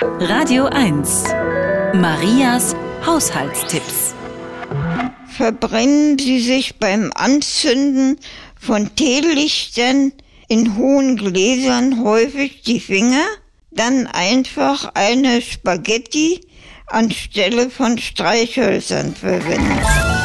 Radio 1. Marias Haushaltstipps. Verbrennen Sie sich beim Anzünden von Teelichtern in hohen Gläsern häufig die Finger? Dann einfach eine Spaghetti anstelle von Streichhölzern verwenden.